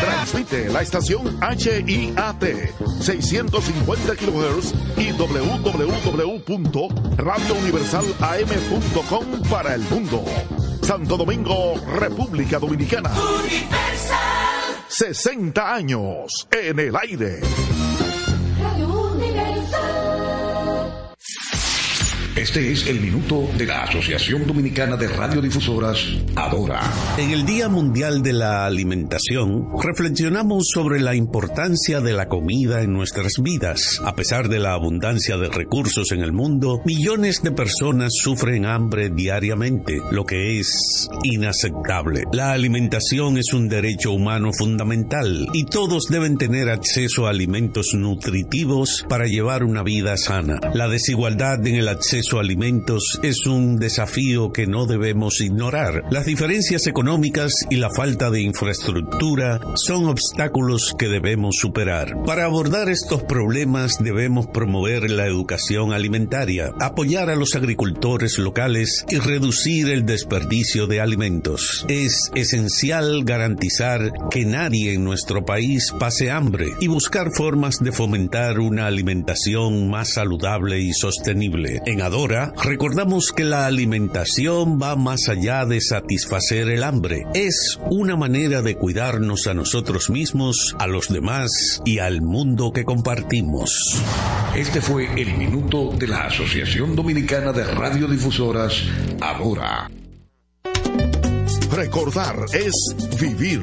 Transmite la estación HIAT 650 kHz y www.radiouniversalam.com para el mundo. Santo Domingo, República Dominicana. 60 años en el aire. Este es el minuto de la Asociación Dominicana de Radiodifusoras, Adora. En el Día Mundial de la Alimentación, reflexionamos sobre la importancia de la comida en nuestras vidas. A pesar de la abundancia de recursos en el mundo, millones de personas sufren hambre diariamente, lo que es inaceptable. La alimentación es un derecho humano fundamental y todos deben tener acceso a alimentos nutritivos para llevar una vida sana. La desigualdad en el acceso alimentos es un desafío que no debemos ignorar. Las diferencias económicas y la falta de infraestructura son obstáculos que debemos superar. Para abordar estos problemas debemos promover la educación alimentaria, apoyar a los agricultores locales y reducir el desperdicio de alimentos. Es esencial garantizar que nadie en nuestro país pase hambre y buscar formas de fomentar una alimentación más saludable y sostenible. En Ahora recordamos que la alimentación va más allá de satisfacer el hambre. Es una manera de cuidarnos a nosotros mismos, a los demás y al mundo que compartimos. Este fue el minuto de la Asociación Dominicana de Radiodifusoras, Ahora. Recordar es vivir.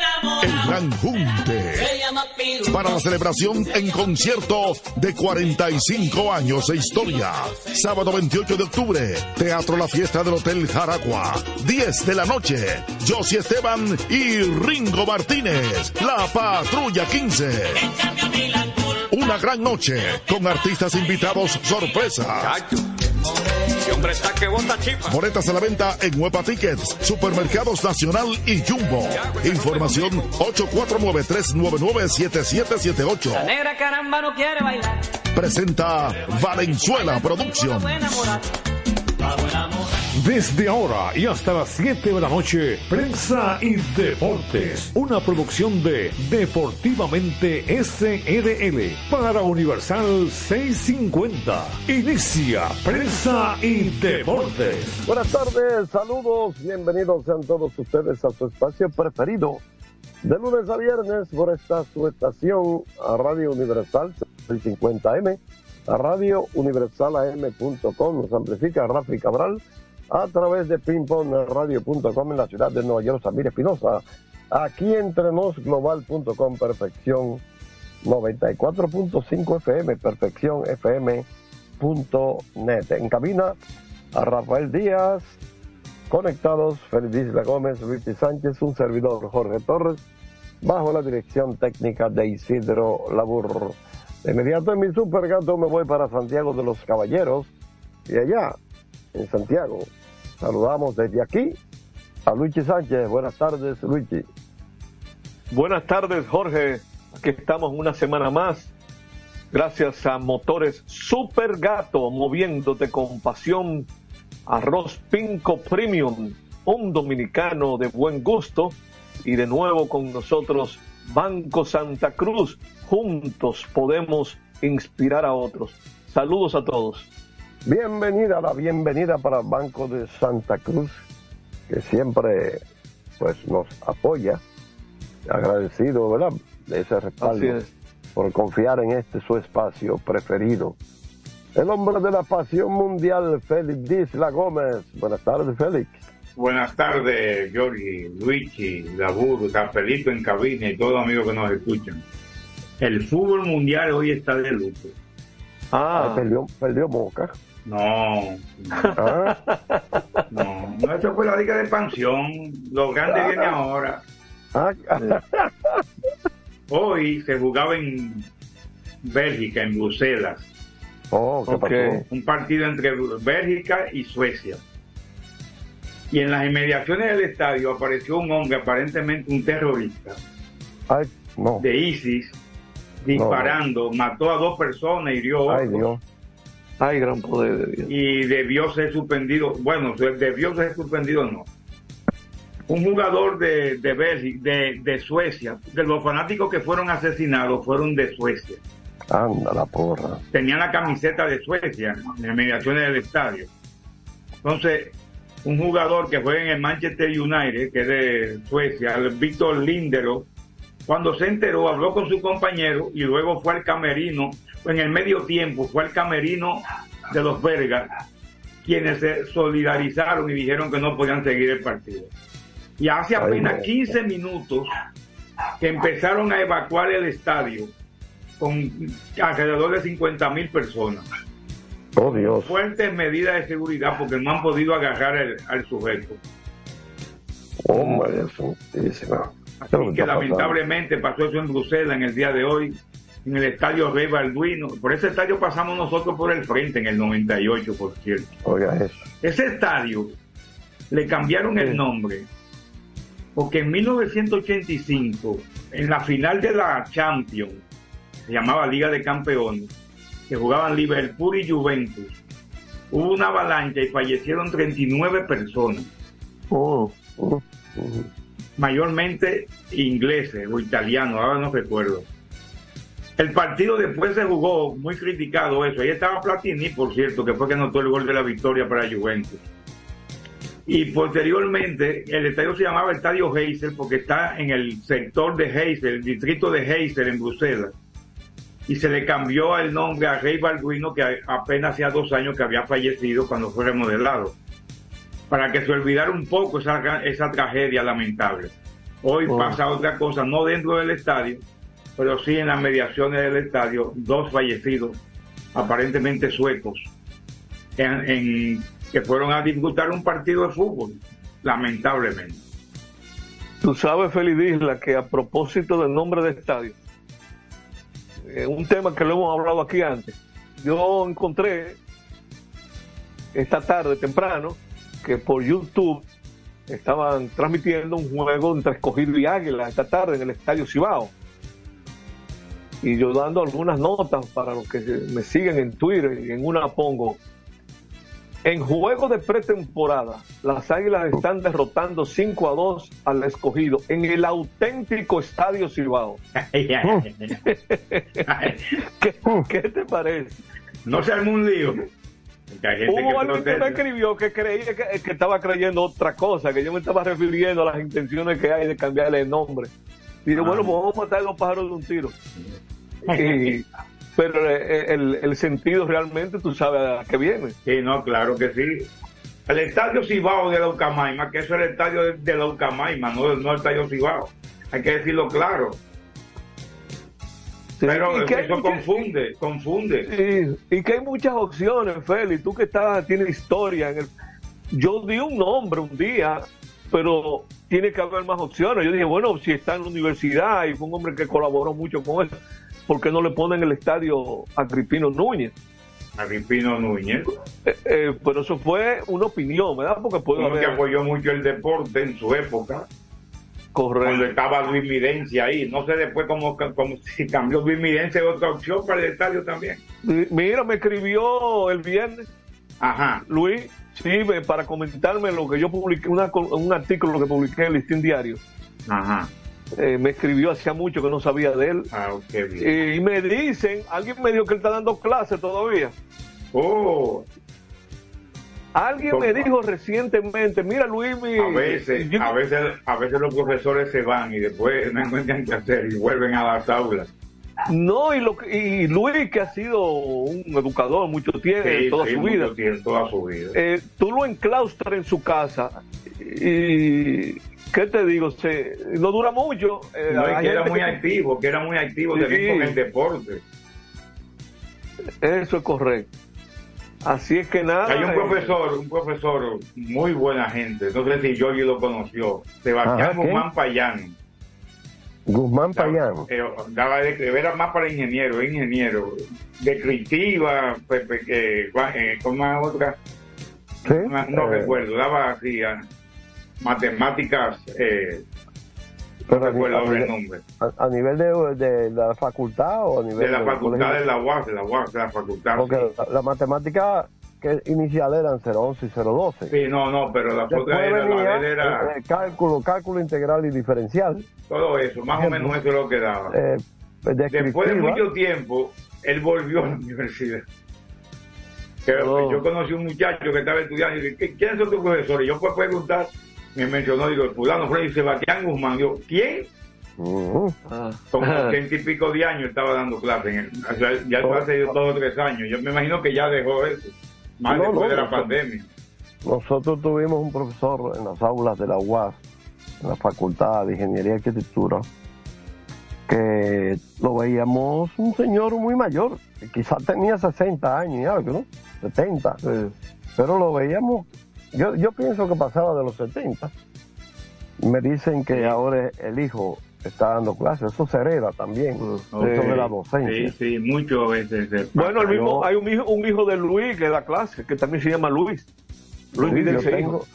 El Gran Junte. Para la celebración en concierto de 45 años de historia. Sábado 28 de octubre, Teatro La Fiesta del Hotel Jaragua. 10 de la noche, Josie Esteban y Ringo Martínez, la Patrulla 15. Una gran noche con artistas invitados sorpresa. Boletas a la venta en Huepa Tickets, Supermercados Nacional y Jumbo. Información 849-399-7778. La negra caramba no quiere bailar. Presenta Valenzuela Productions. Desde ahora y hasta las 7 de la noche, Prensa y Deportes, una producción de Deportivamente SRL para Universal 650. Inicia Prensa y Deportes. Buenas tardes, saludos, bienvenidos sean todos ustedes a su espacio preferido. De lunes a viernes por esta su estación a Radio Universal 650M, a Radio Universal AM.com, nos amplifica Rafi Cabral a través de pingpongradio.com en la ciudad de Nueva York, Samir Espinosa, aquí entre global.com, perfección 94.5 FM, perfección FM.net. En cabina a Rafael Díaz, conectados Feliz Isla Gómez, Luis Sánchez, un servidor Jorge Torres, bajo la dirección técnica de Isidro Labur. De inmediato en mi supergato me voy para Santiago de los Caballeros y allá, en Santiago, Saludamos desde aquí a Luigi Sánchez. Buenas tardes, Luigi. Buenas tardes, Jorge. Aquí estamos una semana más. Gracias a Motores Super Gato, moviéndote con pasión. Arroz Pinco Premium, un dominicano de buen gusto. Y de nuevo con nosotros, Banco Santa Cruz. Juntos podemos inspirar a otros. Saludos a todos. Bienvenida, la bienvenida para el Banco de Santa Cruz, que siempre pues nos apoya. Agradecido, ¿verdad? De ese respaldo por confiar en este su espacio preferido. El hombre de la pasión mundial, Félix Disla Gómez. Buenas tardes, Félix. Buenas tardes, Giorgi, Luigi, Labur, Capelito en cabina y todos los amigos que nos escuchan. El fútbol mundial hoy está de luto. Ah, perdió, perdió Boca. No. No, no, eso fue la liga de expansión. Los grandes vienen ahora. Hoy se jugaba en Bélgica, en Bruselas. Oh, Un partido entre Bélgica y Suecia. y en las inmediaciones del estadio apareció un hombre, aparentemente un terrorista Ay, no. de ISIS, disparando, mató a dos personas, hirió a Ay, otro, Dios. Ay, gran poder de Dios. y debió ser suspendido. Bueno, debió ser suspendido, no. Un jugador de, de, Bélgica- de, de Suecia, de los fanáticos que fueron asesinados fueron de Suecia. Anda la porra. Tenían la camiseta de Suecia en las mediaciones del estadio. Entonces, un jugador que juega en el Manchester United, que es de Suecia, el Víctor Lindero, cuando se enteró, habló con su compañero y luego fue al camerino, en el medio tiempo, fue al camerino de los belgas, quienes se solidarizaron y dijeron que no podían seguir el partido. Y hace apenas no. 15 minutos que empezaron a evacuar el estadio con alrededor de 50 mil personas. Oh, Dios. Fuertes medidas de seguridad porque no han podido agarrar el- al sujeto. Oh, María Santísima. ¿Qué es lo Así que lamentablemente pasó eso en Bruselas en el día de hoy, en el estadio Rey Balduino. Por ese estadio pasamos nosotros por el frente en el 98, por cierto. Oiga eso. Ese estadio le cambiaron el nombre porque en 1985, en la final de la Champions, se llamaba Liga de Campeones, que jugaban Liverpool y Juventus, hubo una avalancha y fallecieron 39 personas, Oh, Mm, mm. Mayormente ingleses o italianos, ahora no recuerdo. El partido después se jugó muy criticado eso. Ahí estaba Platini, por cierto, que fue que anotó el gol de la victoria para Juventus. Y posteriormente el estadio se llamaba Estadio Heiser porque está en el sector de Heiser, el distrito de Heiser en Bruselas. Y se le cambió el nombre a Rey Balduino, que apenas hacía dos años que había fallecido cuando fue remodelado. Para que se olvidara un poco esa, esa tragedia lamentable. Hoy Oh. pasa otra cosa, no dentro del estadio, pero sí en las mediaciones del estadio, dos fallecidos, aparentemente suecos, en- en- que fueron a disputar un partido de fútbol, lamentablemente. Tú sabes, Feliz Isla, que a propósito del nombre de estadio, eh, un tema que lo hemos hablado aquí antes, yo encontré esta tarde temprano que por YouTube estaban transmitiendo un juego entre Escogido y Águila esta tarde en el Estadio Cibao. Y yo dando algunas notas para los que me siguen en Twitter y en una pongo. En juego de pretemporada, las Águilas están derrotando 5 a 2 al escogido en el auténtico Estadio Cibao. ¿Qué, qué te parece? no se armó un lío. Hubo alguien que me escribió que creía que, que estaba creyendo otra cosa, que yo me estaba refiriendo a las intenciones que hay de cambiarle el nombre. Y yo, Ah. bueno, pues vamos a matar los pájaros de un tiro. Y- pero eh, el, el sentido realmente tú sabes a qué viene. Sí, no, claro que sí. El estadio Cibao de la Ucamaima, que eso es el estadio de, de la Ucamaima, no, no el estadio Cibao. Hay que decirlo claro. Pero que eso confunde, confunde. Y, y que hay muchas opciones, Félix. Tú que estás, tienes historia. En el... Yo di un nombre un día, pero tiene que haber más opciones. Yo dije, bueno, si está en la universidad y fue un hombre que colaboró mucho con eso, ¿por qué no le ponen el estadio a Agripino Núñez? Agripino Núñez, Eh, eh, pero eso fue una opinión, ¿verdad? Porque puede uno que haber. apoyó mucho el deporte en su época, cuando Correcto. estaba Luis ahí. No sé después cómo, cómo si cambió Luis Midencia otra opción para el estadio también. Mi- Mira, me escribió el viernes Ajá. Luis, sí, para comentarme lo que yo publiqué, una un artículo que publiqué en el Listín Diario. Ajá. Eh, me escribió hacía mucho que no sabía de él. Ah, qué bien. Eh, y me dicen, alguien me dijo que él está dando clases todavía. Oh, Alguien me dijo recientemente, mira Luis, mi, a veces, yo- a veces, a veces los profesores se van y después no encuentran qué hacer y vuelven a las aulas. no, y, lo, que- y Luis que ha sido un educador mucho tiempo, Sí, toda sí, su mucho vida, tiempo, toda su vida. eh, tú lo enclaustras en su casa y, ¿qué te digo? Se, no dura mucho. eh, no, que era muy que- activo, que era muy activo Sí. también con el deporte. Eso es correcto. Así es que nada. Hay un eh, profesor, un profesor muy buena gente, no sé si Yogi lo conoció, Sebastián ¿qué? Guzmán Payán. Guzmán Payán. Eh, daba de- era más para ingeniero, ingeniero, descriptiva, ¿cómo es otra? No, Eh, recuerdo, daba así, ah, matemáticas, eh, Pero no recuerdo ahora el nivel, nombre. a- a nivel de, de la facultad o a nivel De la facultad de la UAS, de la UAS, de la facultad. Porque sí. la, la matemática que inicial eran 011 y 012. Sí, no, no, pero la Después era, la venía era cálculo, cálculo integral y diferencial. todo eso, más o menos eso es lo que daba. Eh, Después de mucho tiempo, él volvió a la universidad. Que- Oh. Yo conocí un muchacho que estaba estudiando y dije, ¿qué- ¿quiénes son tus profesores? Y yo puedo preguntar, me mencionó, digo, fulano, Freddy Sebastián Guzmán. Yo, ¿quién? Ujú. Como ochenta y pico de años estaba dando clases. en el- o sea, ya eso hace dos o tres años. Yo me imagino que ya dejó eso. Más No, después no, de la no. pandemia. Nosotros tuvimos un profesor en las aulas de la UAS, en la Facultad de Ingeniería y Arquitectura, que lo veíamos un señor muy mayor, que quizás tenía 60 años y algo, ¿no? 70. Pero lo veíamos, yo, yo pienso que pasaba de los 70. Me dicen que ahora el hijo está dando clases, eso se hereda también, eso de la docencia. Sí, sí, muchas veces. se Bueno, el mismo, hay un hijo, un hijo de Luis que da clase, que también se llama Luis. Luis Sí, yo, tengo,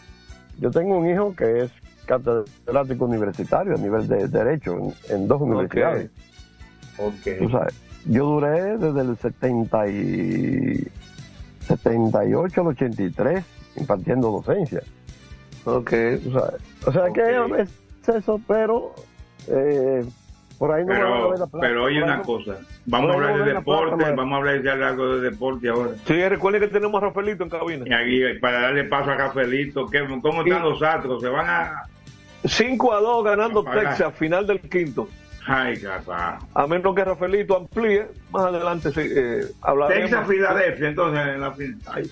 yo tengo un hijo que es catedrático universitario a nivel de derecho en, en dos universidades. Ok. Tú sabes, yo duré desde el 70 y 78 al 83 impartiendo docencia. Ok. Tú sabes. O sea que Ok. es eso, pero eh, por ahí no me van a Pero, ver la plata. pero oye una no- cosa, vamos a hablar de deporte, vamos a hablar de algo de deporte ahora. Sí, recuerden que tenemos a Rafaelito en cabina. Y aquí, para darle paso a Rafaelito, ¿qué- ¿cómo están los astros? ¿Se van a...? 5 a 2 ganando Apagar. Texas, final del quinto. Ay, capaz. A menos que Rafaelito amplíe, más adelante eh, hablaremos. Texas, Filadelfia, entonces, en la fin- ay.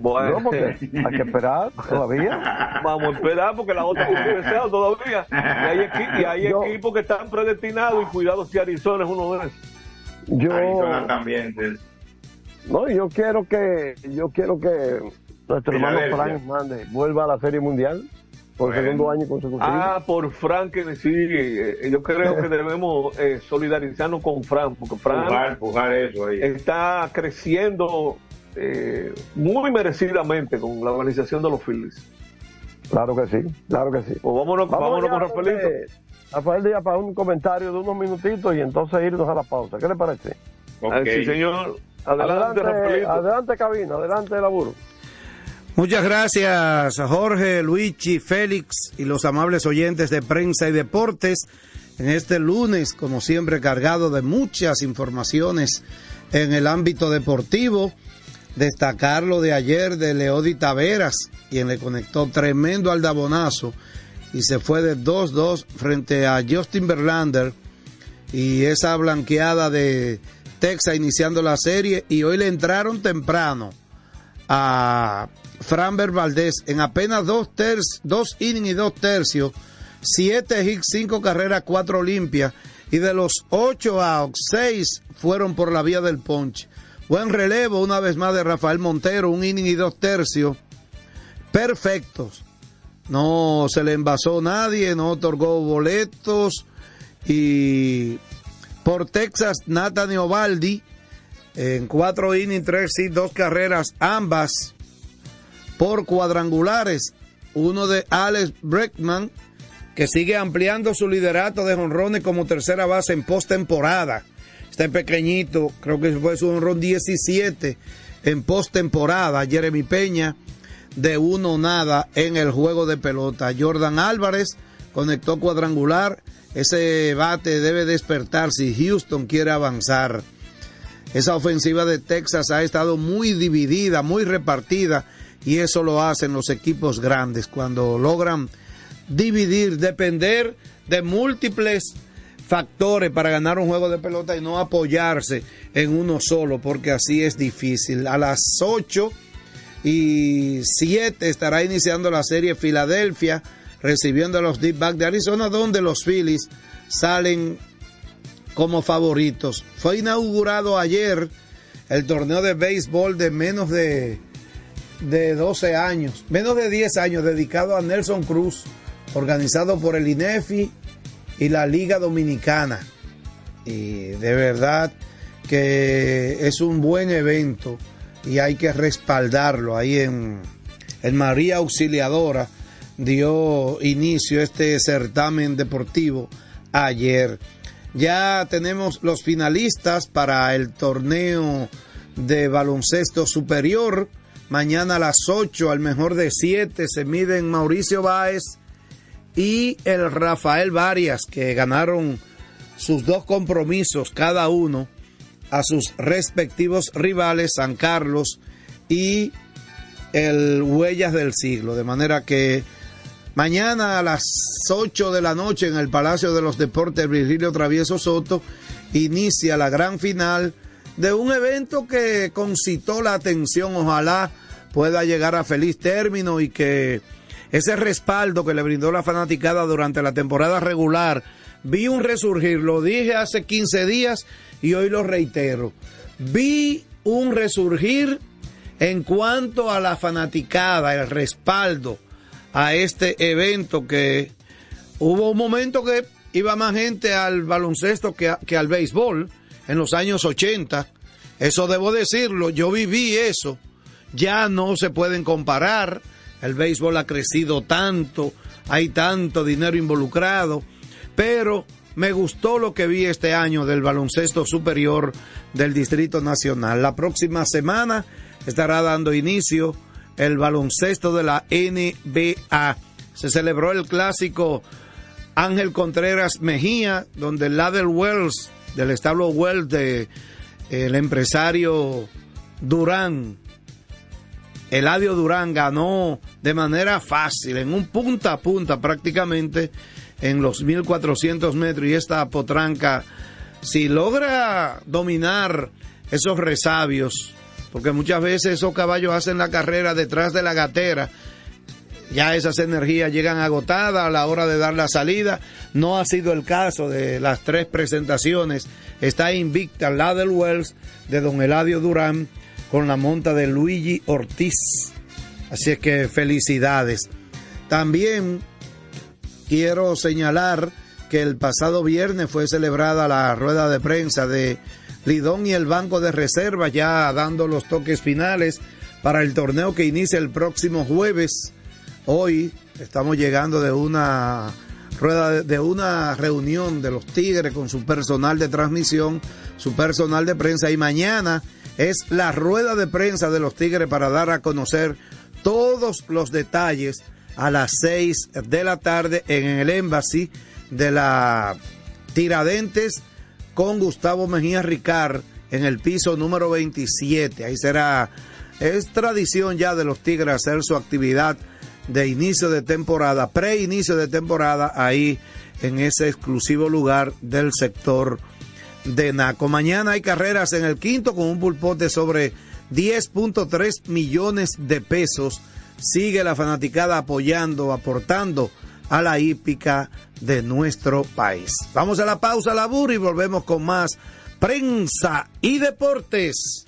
Bueno, No, porque hay que esperar todavía. vamos a esperar porque la otra es todavía. Y hay, equi- y hay Yo- equipos que están predestinados y cuidado si Arizona es uno de esos. Yo, Arizona también. sí. no, yo quiero que, yo quiero que nuestro hermano. Frank Mande vuelva a la Serie Mundial por Bueno. segundo año consecutivo. Ah, por Frank, que sí, eh, yo creo que debemos eh, solidarizarnos con Frank, porque Frank Pujar, pujar eso ahí. está creciendo eh, muy merecidamente con la organización de los Phillies. Claro que sí, claro que sí. Pues vámonos, vámonos ya, con Rafaelito. Rafael Díaz para un comentario de unos minutitos y entonces irnos a la pausa. ¿Qué le parece? Sí, señor. Adelante, Adelante, Rafaelito. adelante cabina, adelante laburo. Muchas gracias, Jorge, Luigi, Félix y los amables oyentes de prensa y deportes. En este lunes, como siempre, cargado de muchas informaciones en el ámbito deportivo. Destacar lo de ayer de Leody Taveras, quien le conectó tremendo aldabonazo y se fue de 2-2 frente a Justin Verlander y esa blanqueada de Texas iniciando la serie y hoy le entraron temprano a Framber Valdés en apenas dos, tercios, dos innings y dos tercios, siete hits, cinco carreras, cuatro limpias y de los ocho outs, seis fueron por la vía del ponche. Buen relevo una vez más de Rafael Montero, un inning y dos tercios, perfectos. No se le envasó nadie, no otorgó boletos y por Texas Nathan Ovaldi en cuatro innings, tres y dos carreras, ambas por cuadrangulares. Uno de Alex Breckman, que sigue ampliando su liderato de jonrones como tercera base en postemporada. Este pequeñito, creo que fue su honrón 17 en postemporada. Jeremy Peña de uno nada en el juego de pelota. Jordan Álvarez conectó cuadrangular. Ese bate debe despertar si Houston quiere avanzar. Esa ofensiva de Texas ha estado muy dividida, muy repartida, y eso lo hacen los equipos grandes cuando logran dividir, depender de múltiples factores para ganar un juego de pelota y no apoyarse en uno solo, porque así es difícil. A las 8 y 7 estará iniciando la serie Filadelfia, recibiendo a los Deep Back de Arizona, donde los Phillies salen como favoritos. Fue inaugurado ayer el torneo de béisbol de menos de, de 12 años, menos de 10 años, dedicado a Nelson Cruz, organizado por el INEFI y la Liga Dominicana. Y de verdad que es un buen evento y hay que respaldarlo ahí en, en María Auxiliadora dio inicio este certamen deportivo ayer. Ya tenemos los finalistas para el torneo de baloncesto superior. Mañana a las 8, al mejor de 7, se miden Mauricio Báez y el Rafael Varias, que ganaron sus dos compromisos cada uno a sus respectivos rivales, San Carlos y el Huellas del Siglo. De manera que mañana a las 8 de la noche en el Palacio de los Deportes Virgilio Travieso Soto inicia la gran final de un evento que concitó la atención, ojalá pueda llegar a feliz término y que ese respaldo que le brindó la fanaticada durante la temporada regular, vi un resurgir, lo dije hace 15 días y hoy lo reitero, vi un resurgir en cuanto a la fanaticada, el respaldo a este evento que hubo un momento que iba más gente al baloncesto que, que al béisbol en los años 80. Eso debo decirlo, yo viví eso. Ya no se pueden comparar. El béisbol ha crecido tanto, hay tanto dinero involucrado, pero me gustó lo que vi este año del baloncesto superior del Distrito Nacional. La próxima semana estará dando inicio el baloncesto de la NBA. Se celebró el clásico Ángel Contreras Mejía, donde el Ladder Wells, del establo Wells de el empresario Durán, Eladio Durán ganó de manera fácil, en un punta a punta prácticamente, en los 1400 metros. Y esta potranca, si logra dominar esos resabios, porque muchas veces esos caballos hacen la carrera detrás de la gatera, ya esas energías llegan agotadas a la hora de dar la salida. No ha sido el caso de las tres presentaciones. Está invicta la del Wells de don Eladio Durán con la monta de Luigi Ortiz. Así es que felicidades. También quiero señalar que el pasado viernes fue celebrada la rueda de prensa de Lidón y el Banco de Reserva ya dando los toques finales para el torneo que inicia el próximo jueves. Hoy estamos llegando de una rueda de una reunión de los Tigres con su personal de transmisión, su personal de prensa y mañana es la rueda de prensa de los Tigres para dar a conocer todos los detalles a las 6 de la tarde en el Embassy de la Tiradentes con Gustavo Mejía Ricard en el piso número 27. Ahí será, es tradición ya de los Tigres hacer su actividad de inicio de temporada, pre-inicio de temporada, ahí en ese exclusivo lugar del sector de Naco. Mañana hay carreras en el quinto con un pulpote de sobre 10.3 millones de pesos. Sigue la fanaticada apoyando, aportando a la hípica de nuestro país. Vamos a la pausa, la y volvemos con más prensa y deportes.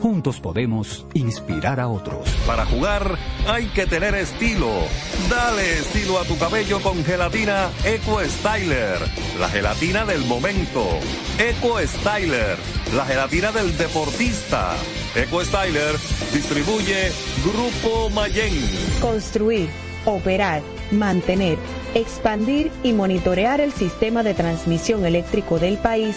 Juntos podemos inspirar a otros. Para jugar hay que tener estilo. Dale estilo a tu cabello con gelatina Eco Styler. La gelatina del momento. Eco Styler. La gelatina del deportista. Eco Styler distribuye Grupo Mayen. Construir, operar, mantener, expandir y monitorear el sistema de transmisión eléctrico del país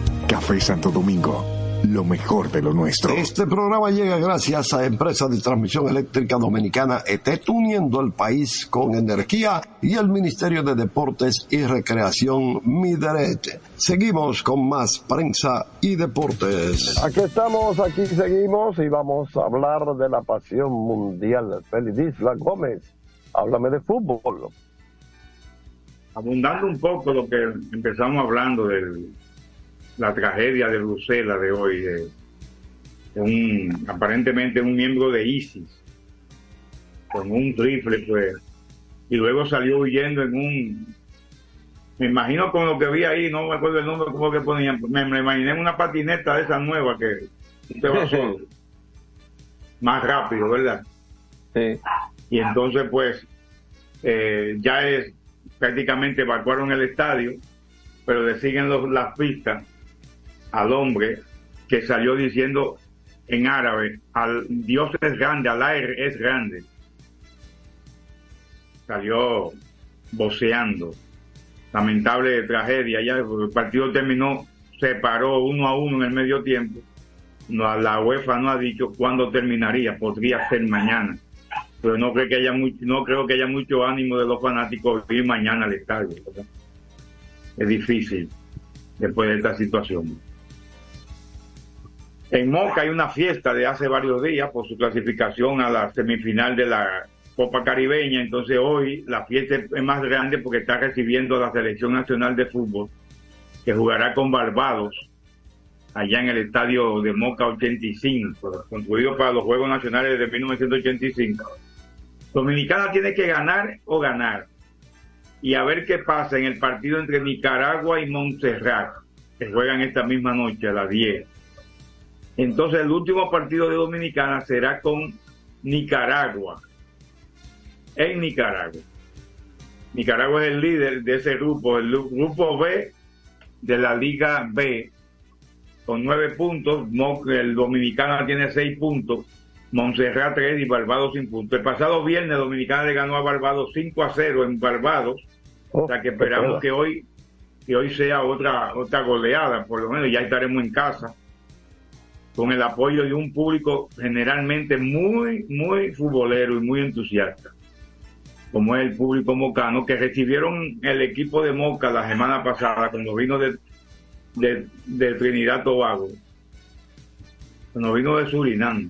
Café Santo Domingo, lo mejor de lo nuestro. Este programa llega gracias a Empresa de Transmisión Eléctrica Dominicana ETET, uniendo el país con energía y el Ministerio de Deportes y Recreación Mideret. Seguimos con más prensa y deportes. Aquí estamos, aquí seguimos y vamos a hablar de la pasión mundial. Félix Isla Gómez, háblame de fútbol. abundando un poco lo que empezamos hablando de la tragedia de Bruselas de hoy, de, de un, aparentemente un miembro de ISIS, con un rifle, pues, y luego salió huyendo en un, me imagino con lo que vi ahí, no me acuerdo el nombre, cómo que ponían, me, me imaginé una patineta de esa nueva que usted va solo, más rápido, ¿verdad? Sí. Y entonces, pues, eh, ya es prácticamente evacuaron el estadio, pero le siguen los- las pistas al hombre que salió diciendo en árabe, al Dios es grande, Alá es grande. Salió voceando. Lamentable tragedia. Ya el partido terminó, se paró uno a uno en el medio tiempo. La UEFA no ha dicho cuándo terminaría, podría ser mañana. Pero no creo que haya mucho, no creo que haya mucho ánimo de los fanáticos ir mañana al estadio. Es difícil después de esta situación. En Moca hay una fiesta de hace varios días por su clasificación a la semifinal de la Copa Caribeña. Entonces hoy la fiesta es más grande porque está recibiendo a la Selección Nacional de Fútbol que jugará con Barbados allá en el estadio de Moca 85, construido para los Juegos Nacionales de 1985. Dominicana tiene que ganar o ganar. Y a ver qué pasa en el partido entre Nicaragua y Montserrat, que juegan esta misma noche a las 10. Entonces el último partido de Dominicana será con Nicaragua, en Nicaragua. Nicaragua es el líder de ese grupo, el grupo B de la Liga B, con nueve puntos. El Dominicana tiene seis puntos, Montserrat tres y Barbados sin puntos. El pasado viernes Dominicana le ganó a Barbados 5 a 0 en Barbados, o sea que esperamos que hoy que hoy sea otra otra goleada, por lo menos ya estaremos en casa con el apoyo de un público generalmente muy, muy futbolero y muy entusiasta, como es el público mocano, que recibieron el equipo de Moca la semana pasada cuando vino de, de, de Trinidad Tobago, cuando vino de Surinam,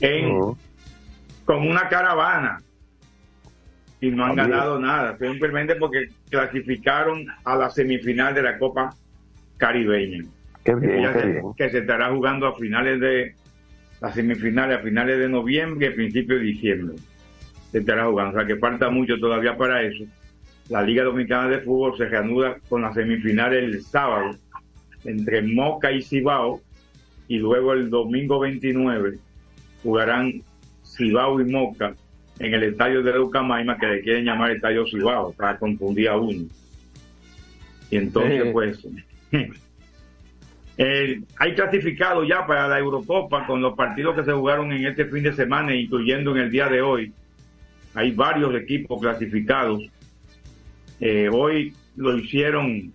en, con una caravana y no han ganado nada, simplemente porque clasificaron a la semifinal de la Copa Caribeña. Qué bien, que, qué se, bien. que se estará jugando a finales de las semifinales, a finales de noviembre y a principios de diciembre. Se estará jugando, o sea que falta mucho todavía para eso. La Liga Dominicana de Fútbol se reanuda con las semifinales el sábado entre Moca y Cibao y luego el domingo 29 jugarán Cibao y Moca en el estadio de Leucamaima que le quieren llamar Estadio Cibao para confundir a uno. Y entonces Sí. pues eh, hay clasificado ya para la Eurocopa con los partidos que se jugaron en este fin de semana, incluyendo en el día de hoy. Hay varios equipos clasificados. Eh, hoy lo hicieron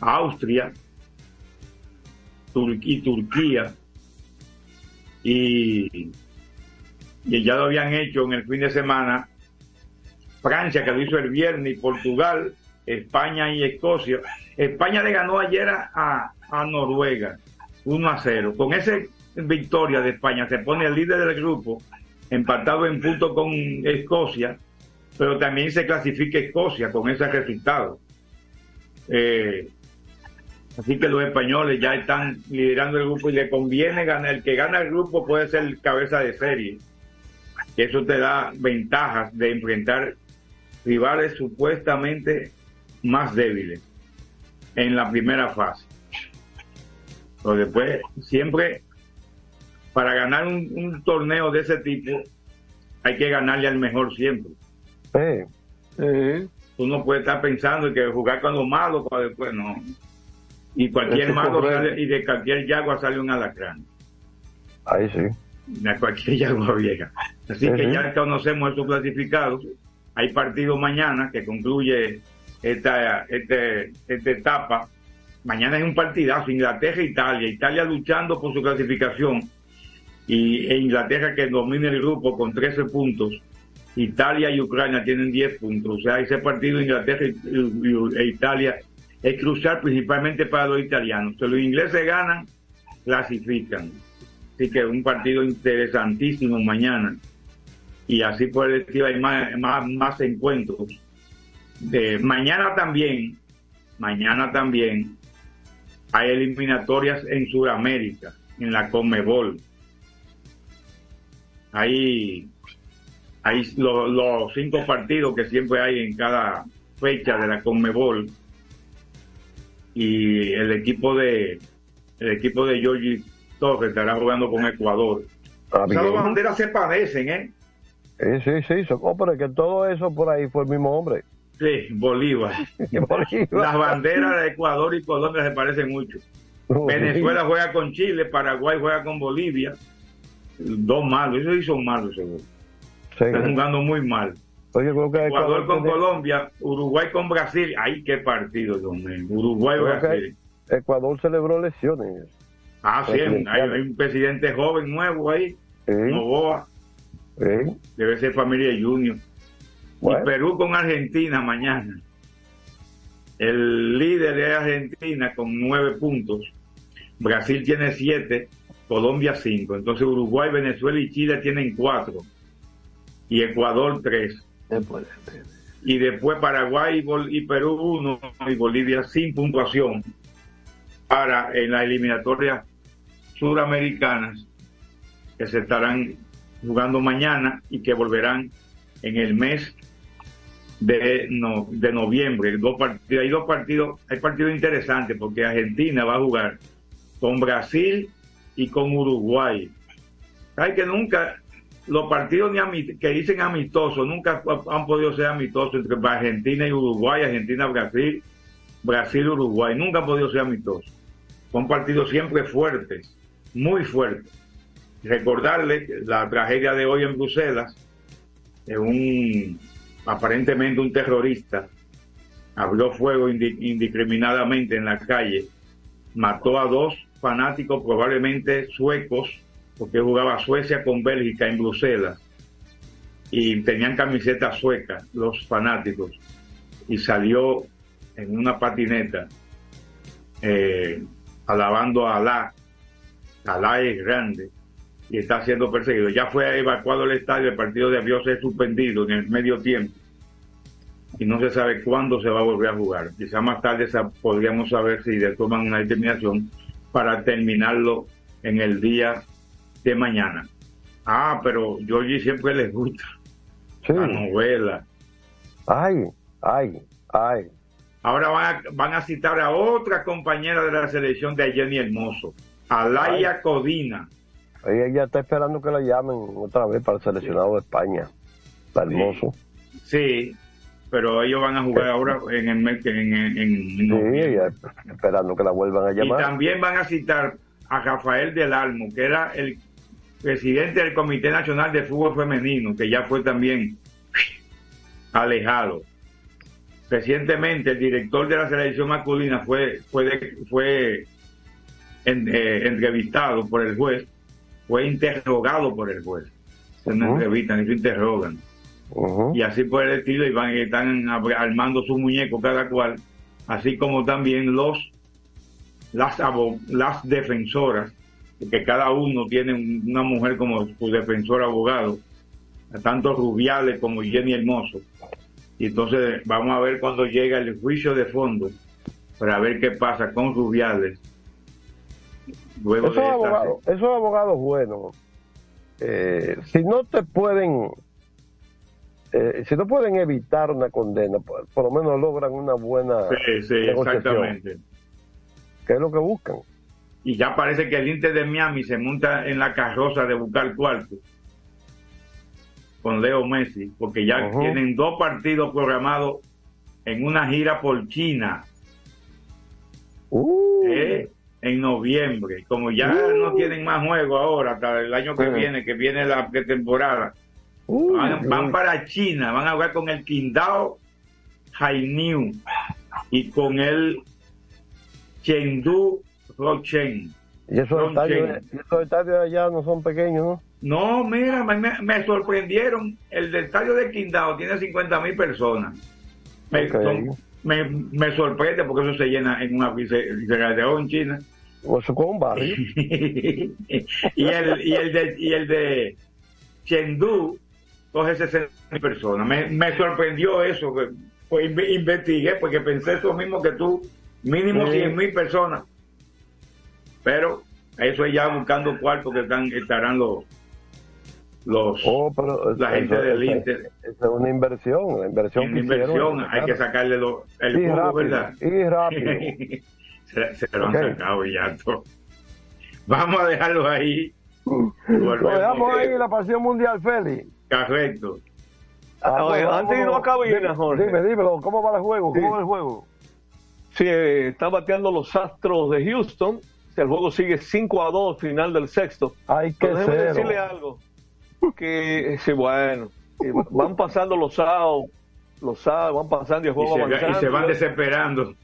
Austria Tur- y Turquía y, y ya lo habían hecho en el fin de semana Francia que lo hizo el viernes y Portugal, España y Escocia. España le ganó ayer a, a- Noruega 1 a 0. Con esa victoria de España se pone el líder del grupo, empatado en punto con Escocia, pero también se clasifica Escocia con ese resultado. Eh, así que los españoles ya están liderando el grupo y le conviene ganar. El que gana el grupo puede ser cabeza de serie. Eso te da ventajas de enfrentar rivales supuestamente más débiles en la primera fase. Pero después, siempre, para ganar un, un torneo de ese tipo, hay que ganarle al mejor siempre. Tú no puedes estar pensando que jugar con los malos, para después no. Y cualquier malo sale- y de cualquier yagua sale un alacrán. Ahí sí. De cualquier yagua vieja. Así Sí, que sí. ya conocemos estos clasificados. Hay partido mañana que concluye esta, este, esta etapa. Mañana es un partidazo, Inglaterra e Italia. Italia luchando por su clasificación y e Inglaterra que domina el grupo con 13 puntos. Italia y Ucrania tienen 10 puntos. O sea, ese partido Inglaterra e Italia es crucial principalmente para los italianos. Si los ingleses ganan, clasifican. Así que un partido interesantísimo mañana. Y así por el hay más, más, más encuentros. Mañana también, mañana también hay eliminatorias en Sudamérica, en la Conmebol. Hay, hay lo- los cinco partidos que siempre hay en cada fecha de la Conmebol. Y el equipo de el equipo de Georgie Torres estará jugando con Ecuador. Ah, bien. banderas se parecen, ¿eh? Sí, sí, so- oh, pero es que todo eso por ahí fue el mismo hombre. Sí, Bolívar. Bolívar. Las banderas de Ecuador y Colombia se parecen mucho. Venezuela juega con Chile, Paraguay juega con Bolivia. Dos malos, sí son malos seguro. Sí. Están jugando muy mal. Oye, creo que Ecuador con tiene- Colombia, Uruguay con Brasil. ¡Ay, qué partido, Dios mío! Uruguay, creo Brasil. que Ecuador celebró lesiones. Ah, sí, hay, un- hay un presidente joven nuevo ahí, Novoa. Debe ser familia Junior. Bueno. Y Perú con Argentina mañana. El líder es Argentina con nueve puntos. Brasil tiene siete, Colombia cinco. Entonces Uruguay, Venezuela y Chile tienen cuatro. Y Ecuador tres. Y después Paraguay y, Bol- y Perú uno y Bolivia sin puntuación para en las eliminatorias suramericanas que se estarán jugando mañana y que volverán en el mes de, no- de noviembre. Dos partidos, hay dos partidos, hay partidos interesantes porque Argentina va a jugar con Brasil y con Uruguay. Hay que nunca los partidos que dicen amistosos nunca han podido ser amistosos entre Argentina y Uruguay, Argentina, Brasil, Brasil, Uruguay, nunca han podido ser amistosos. Son partidos siempre fuertes, muy fuertes. Recordarle la tragedia de hoy en Bruselas, de un aparentemente un terrorista abrió fuego indi- indiscriminadamente en la calle, mató a dos fanáticos probablemente suecos, porque jugaba Suecia con Bélgica en Bruselas, y tenían camisetas suecas, los fanáticos, y salió en una patineta eh, alabando a Alá. Alá es grande y está siendo perseguido. Ya fue evacuado el estadio, el partido debió ser suspendido en el medio tiempo y no se sabe cuándo se va a volver a jugar. Quizá más tarde podríamos saber si toman una determinación para terminarlo en el día de mañana. Ah, pero Georgie siempre les gusta la novela. Ay, ay, ay. Ahora van a, van a citar a otra compañera de la selección de Jenny Hermoso, Alaya Codina. Ella está esperando que la llamen otra vez para el seleccionado de España. Está hermoso. Sí, pero ellos van a jugar ahora en el en, en, sí, esperando que la vuelvan a llamar. Y también van a citar a Rafael del Almo, que era el presidente del Comité Nacional de Fútbol Femenino, que ya fue también alejado. Recientemente el director de la selección masculina fue, fue, fue eh, entrevistado por el juez, fue interrogado por el juez. No uh entrevistan, se interrogan. Y así por el estilo, y van, están armando su muñeco cada cual, así como también los las, las defensoras, que cada uno tiene una mujer como su defensor abogado, tanto Rubiales como Jenny Hermoso, y entonces vamos a ver cuando llega el juicio de fondo para ver qué pasa con Rubiales. Luego esos, abogados, esos abogados buenos, eh, si no te pueden, eh, si no pueden evitar una condena, por, lo menos logran una buena. Sí, sí, exactamente. ¿Qué es lo que buscan? Y ya parece que el Inter de Miami se monta en la carroza de buscar cuarto con Leo Messi, porque ya tienen dos partidos programados en una gira por China. Uh. Eh, en noviembre. Como ya uh. no tienen más juego ahora, hasta el año que viene, que viene la pretemporada, uh. van, para China, van a jugar con el Qingdao Hainou y con el Chengdu Rochen. Y esos estadios, esos estadios allá no son pequeños, ¿no? No, mira, me, sorprendieron. El del estadio de Quindao tiene 50 mil personas. Me, me, sorprende porque eso se llena en una de en China. O eso con un barrio. y, el, y, el de, y el de Chengdu coge 60 mil personas. Me, sorprendió eso. Pues investigué porque pensé eso mismo que tú. Mínimo 100 mil personas. Pero eso es ya buscando cuartos que están, estarán los los oh, pero la gente del Inter. Es una inversión, la inversión. Una inversión, hay que sacarle lo, el y ¿verdad? Y rápido. se, lo han sacado ya todo. Vamos a dejarlo ahí. Lo dejamos ahí la pasión mundial, Félix. Correcto. Ah, pues, antes de irnos a cabina, Jorge. Dime, dímelo, ¿cómo va el juego? ¿Cómo va el juego? Sí, eh, está bateando los Astros de Houston. El juego sigue 5 a 2, final del sexto. Hay que decirle algo que sí, bueno, van pasando los sábados, los sábados van pasando y el juego y se, y se van desesperando.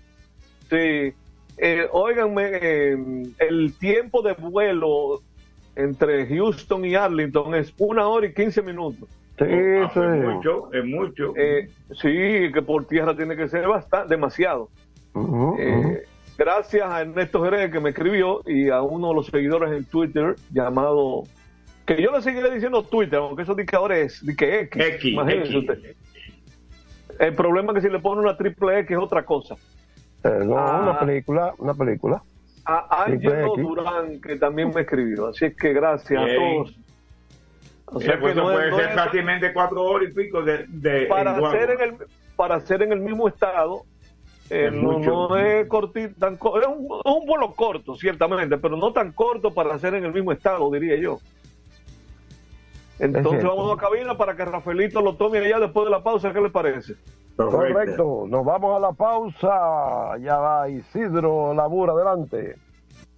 Sí, eh, eh, el tiempo de vuelo entre Houston y Arlington es una hora y quince minutos. Sí, ah, pues Es mucho, es mucho. Eh, sí, que por tierra tiene que ser bastante, demasiado. Eh, gracias a Ernesto Jerez que me escribió y a uno de los seguidores en Twitter llamado que yo le seguiré diciendo Twitter, aunque esos indicadores de que X. X, Imagínese usted. El problema es que si le pone una triple X es otra cosa. Eh, no, ah. una película, una película. A Ángelo Durán, que también me escribió. Así es que gracias a todos. O sea, pues no puede ser fácilmente cuatro horas y pico de, de para hacer en el para hacer en el mismo estado eh, no, es cortito tan, es un, es un vuelo corto ciertamente pero no tan corto para hacer en el mismo estado diría yo entonces vamos a cabina para que Rafaelito lo tome allá después de la pausa. ¿Qué le parece? Correcto. Nos vamos a la pausa. Ya va Isidro Labura adelante.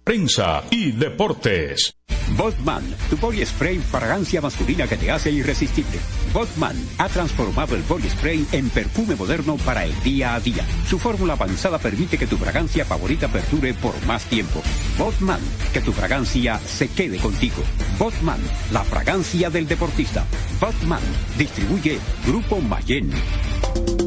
Prensa y deportes. Botman, tu body spray fragancia masculina que te hace irresistible. Botman ha transformado el body spray en perfume moderno para el día a día. Su fórmula avanzada permite que tu fragancia favorita perdure por más tiempo. Botman, que tu fragancia se quede contigo. Botman, la fragancia del deportista. Botman, distribuye Grupo Mayen.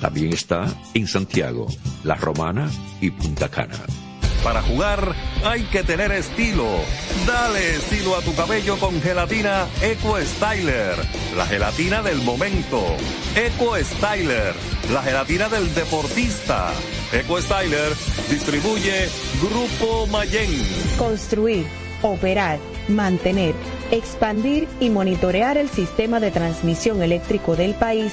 También está en Santiago, La Romana y Punta Cana. Para jugar hay que tener estilo. Dale estilo a tu cabello con gelatina Eco Styler, la gelatina del momento. Eco Styler, la gelatina del deportista. Eco Styler distribuye Grupo Mayen. Construir, operar, mantener, expandir y monitorear el sistema de transmisión eléctrico del país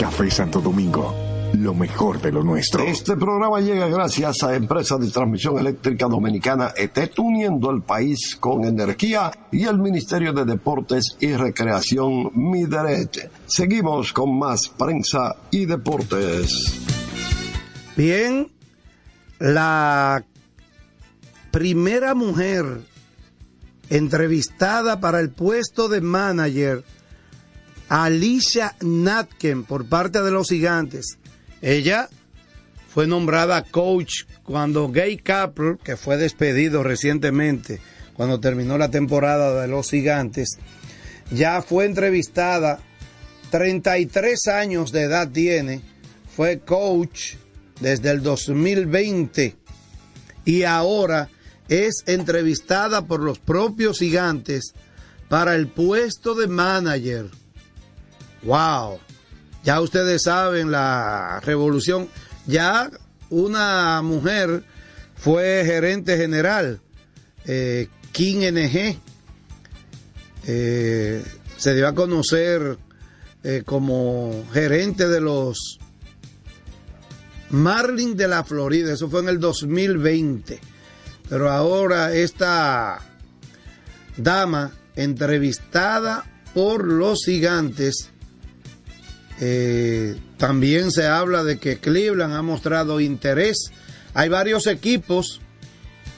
Café Santo Domingo, lo mejor de lo nuestro. Este programa llega gracias a Empresa de Transmisión Eléctrica Dominicana ETET, uniendo el país con energía y el Ministerio de Deportes y Recreación Mideret. Seguimos con más prensa y deportes. Bien, la primera mujer entrevistada para el puesto de manager, Alicia Natken, por parte de los gigantes. Ella fue nombrada coach cuando Gay Capel, que fue despedido recientemente, cuando terminó la temporada de los gigantes, ya fue entrevistada, 33 años de edad tiene, fue coach desde el 2020 y ahora es entrevistada por los propios gigantes para el puesto de manager. ¡Wow! Ya ustedes saben la revolución. Ya una mujer fue gerente general. Eh, King NG eh, se dio a conocer eh, como gerente de los Marlins de la Florida. Eso fue en el 2020. Pero ahora esta dama entrevistada por los gigantes. Eh, también se habla de que Cleveland ha mostrado interés. Hay varios equipos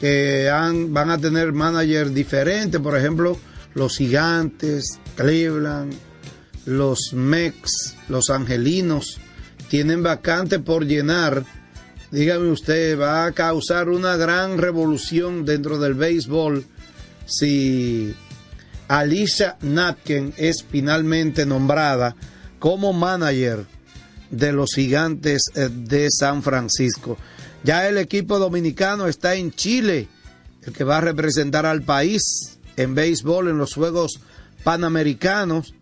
que van a tener managers diferentes. Por ejemplo, los gigantes, Cleveland, los Mex, los Angelinos. Tienen vacante por llenar. Dígame usted, va a causar una gran revolución dentro del béisbol si Alicia Natken es finalmente nombrada como manager de los gigantes eh, de San Francisco. Ya el equipo dominicano está en Chile, el que va a representar al país en béisbol en los Juegos Panamericanos.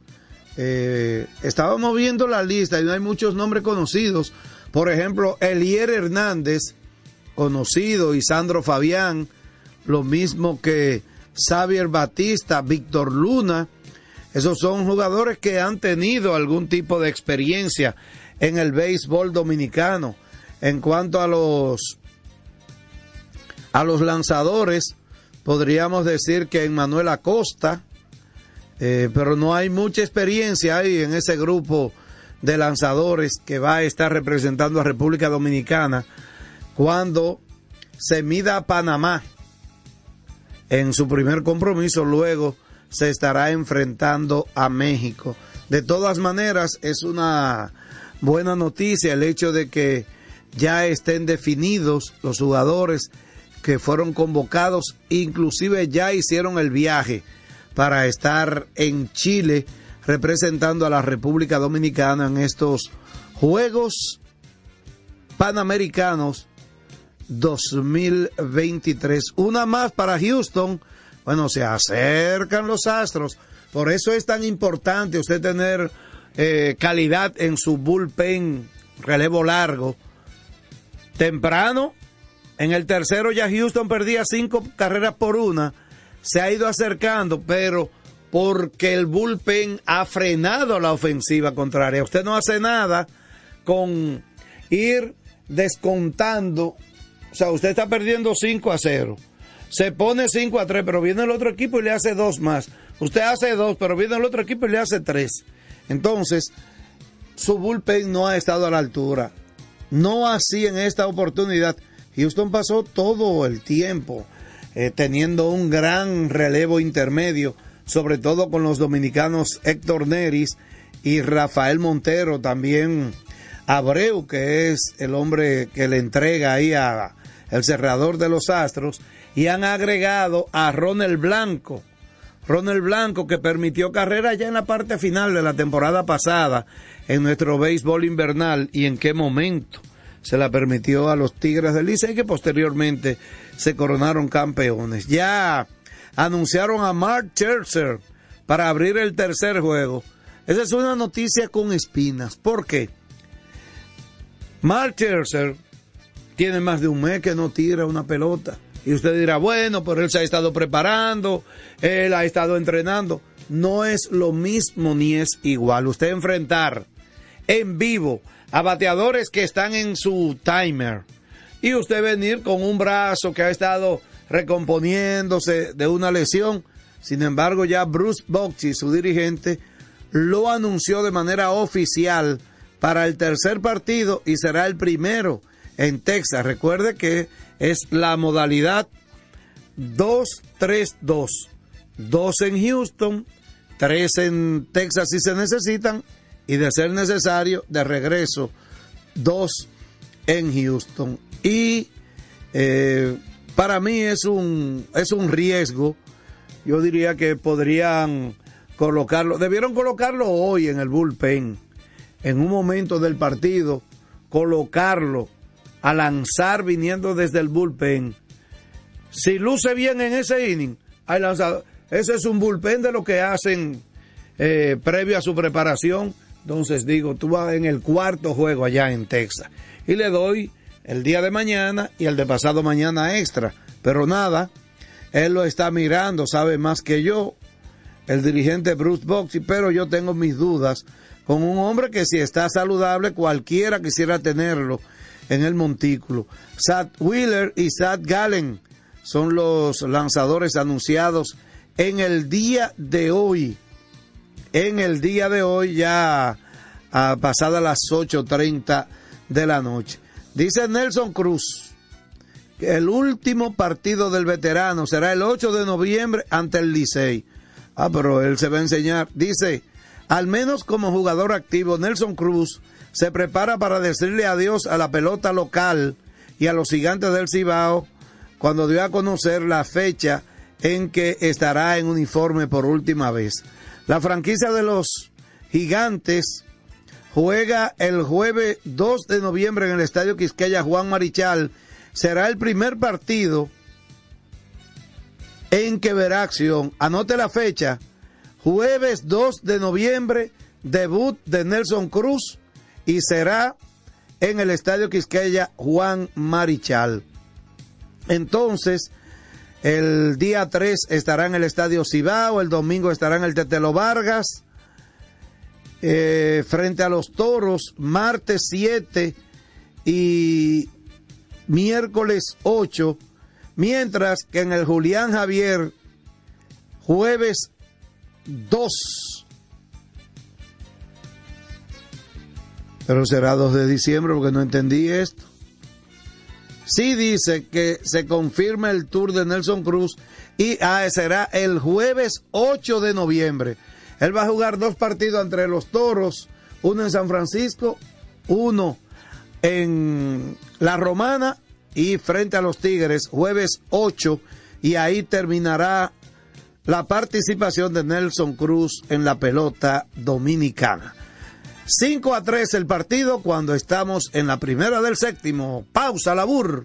Eh, estábamos viendo la lista y no hay muchos nombres conocidos. Por ejemplo, Elier Hernández, conocido, y Sandro Fabián, lo mismo que Xavier Batista, Víctor Luna. Esos son jugadores que han tenido algún tipo de experiencia en el béisbol dominicano. En cuanto a los a los lanzadores, podríamos decir que en Manuel Acosta, eh, pero no hay mucha experiencia ahí en ese grupo de lanzadores que va a estar representando a República Dominicana cuando se mida a Panamá en su primer compromiso, luego se estará enfrentando a México. De todas maneras, es una buena noticia el hecho de que ya estén definidos los jugadores que fueron convocados, inclusive ya hicieron el viaje para estar en Chile representando a la República Dominicana en estos Juegos Panamericanos 2023. Una más para Houston. Bueno, se acercan los astros. Por eso es tan importante usted tener eh, calidad en su bullpen relevo largo. Temprano, en el tercero ya Houston perdía cinco carreras por una. Se ha ido acercando, pero porque el bullpen ha frenado la ofensiva contraria. Usted no hace nada con ir descontando o sea, usted está perdiendo 5 a 0. Se pone 5 a 3, pero viene el otro equipo y le hace dos más. Usted hace dos, pero viene el otro equipo y le hace tres. Entonces, su bullpen no ha estado a la altura. No así en esta oportunidad. Houston pasó todo el tiempo eh, teniendo un gran relevo intermedio, sobre todo con los dominicanos Héctor Neris y Rafael Montero, también Abreu, que es el hombre que le entrega ahí a, el cerrador de los Astros, y han agregado a Ronald Blanco. Ronald Blanco que permitió carrera ya en la parte final de la temporada pasada en nuestro béisbol invernal y en qué momento se la permitió a los Tigres del Licey que posteriormente se coronaron campeones. Ya anunciaron a Mark Scherzer para abrir el tercer juego. Esa es una noticia con espinas. ¿Por qué? Mark Scherzer tiene más de un mes que no tira una pelota. Y usted dirá, bueno, pero él se ha estado preparando, él ha estado entrenando. No es lo mismo ni es igual. Usted enfrentar en vivo a bateadores que están en su timer y usted venir con un brazo que ha estado recomponiéndose de una lesión. Sin embargo, ya Bruce Bochy, su dirigente, lo anunció de manera oficial para el tercer partido y será el primero en Texas. Recuerde que es la modalidad 2-3-2. Dos en Houston, tres en Texas si se necesitan y de ser necesario, de regreso, dos en Houston. Y eh, para mí es un, es un riesgo. Yo diría que podrían colocarlo, debieron colocarlo hoy en el bullpen, en un momento del partido, colocarlo a lanzar viniendo desde el bullpen. Si luce bien en ese inning, hay lanzado. Ese es un bullpen de lo que hacen eh, previo a su preparación. Entonces digo, tú vas en el cuarto juego allá en Texas. Y le doy el día de mañana y el de pasado mañana extra. Pero nada, él lo está mirando, sabe más que yo, el dirigente Bruce Boxy, pero yo tengo mis dudas con un hombre que si está saludable, cualquiera quisiera tenerlo en el montículo. Sad Wheeler y Sad Gallen son los lanzadores anunciados en el día de hoy. En el día de hoy, ya a pasadas las 8.30 de la noche. Dice Nelson Cruz que el último partido del veterano será el 8 de noviembre ante el Licey. Ah, pero él se va a enseñar. Dice, al menos como jugador activo, Nelson Cruz se prepara para decirle adiós a la pelota local y a los gigantes del Cibao cuando dio a conocer la fecha en que estará en uniforme por última vez. La franquicia de los gigantes juega el jueves 2 de noviembre en el Estadio Quisqueya Juan Marichal. Será el primer partido en que verá acción. Anote la fecha. Jueves 2 de noviembre, debut de Nelson Cruz y será en el Estadio Quisqueya Juan Marichal. Entonces, el día 3 estará en el Estadio Cibao, el domingo estará en el Tetelo Vargas, eh, frente a los Toros, martes 7 y miércoles 8, mientras que en el Julián Javier, jueves 2. Pero será 2 de diciembre porque no entendí esto. Sí dice que se confirma el tour de Nelson Cruz y ah, será el jueves 8 de noviembre. Él va a jugar dos partidos entre los Toros, uno en San Francisco, uno en La Romana y frente a los Tigres, jueves 8, y ahí terminará la participación de Nelson Cruz en la pelota dominicana. 5 a 3 el partido cuando estamos en la primera del séptimo. Pausa, labur.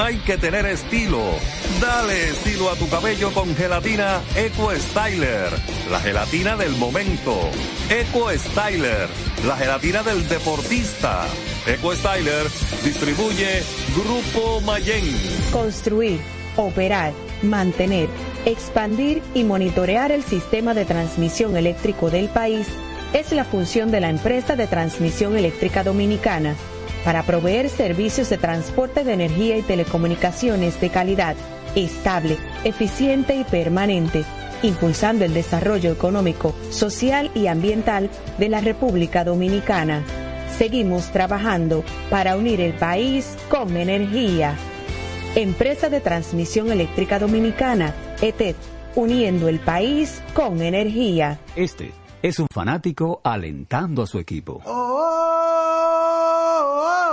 hay que tener estilo. Dale estilo a tu cabello con gelatina Eco Styler, la gelatina del momento. Eco Styler, la gelatina del deportista. Eco Styler distribuye Grupo Mayen. Construir, operar, mantener, expandir y monitorear el sistema de transmisión eléctrico del país es la función de la empresa de transmisión eléctrica dominicana para proveer servicios de transporte de energía y telecomunicaciones de calidad, estable, eficiente y permanente, impulsando el desarrollo económico, social y ambiental de la República Dominicana. Seguimos trabajando para unir el país con energía. Empresa de Transmisión Eléctrica Dominicana, ETED, uniendo el país con energía. Este es un fanático alentando a su equipo.